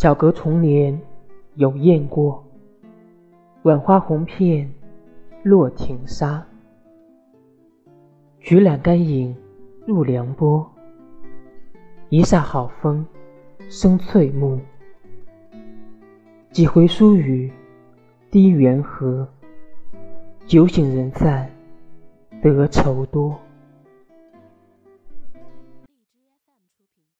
小阁重帘有燕过，晚花红片落庭沙。举揽甘影入凉波，一霎好风生翠幕。几回疏雨滴圆河，酒醒人散得愁多。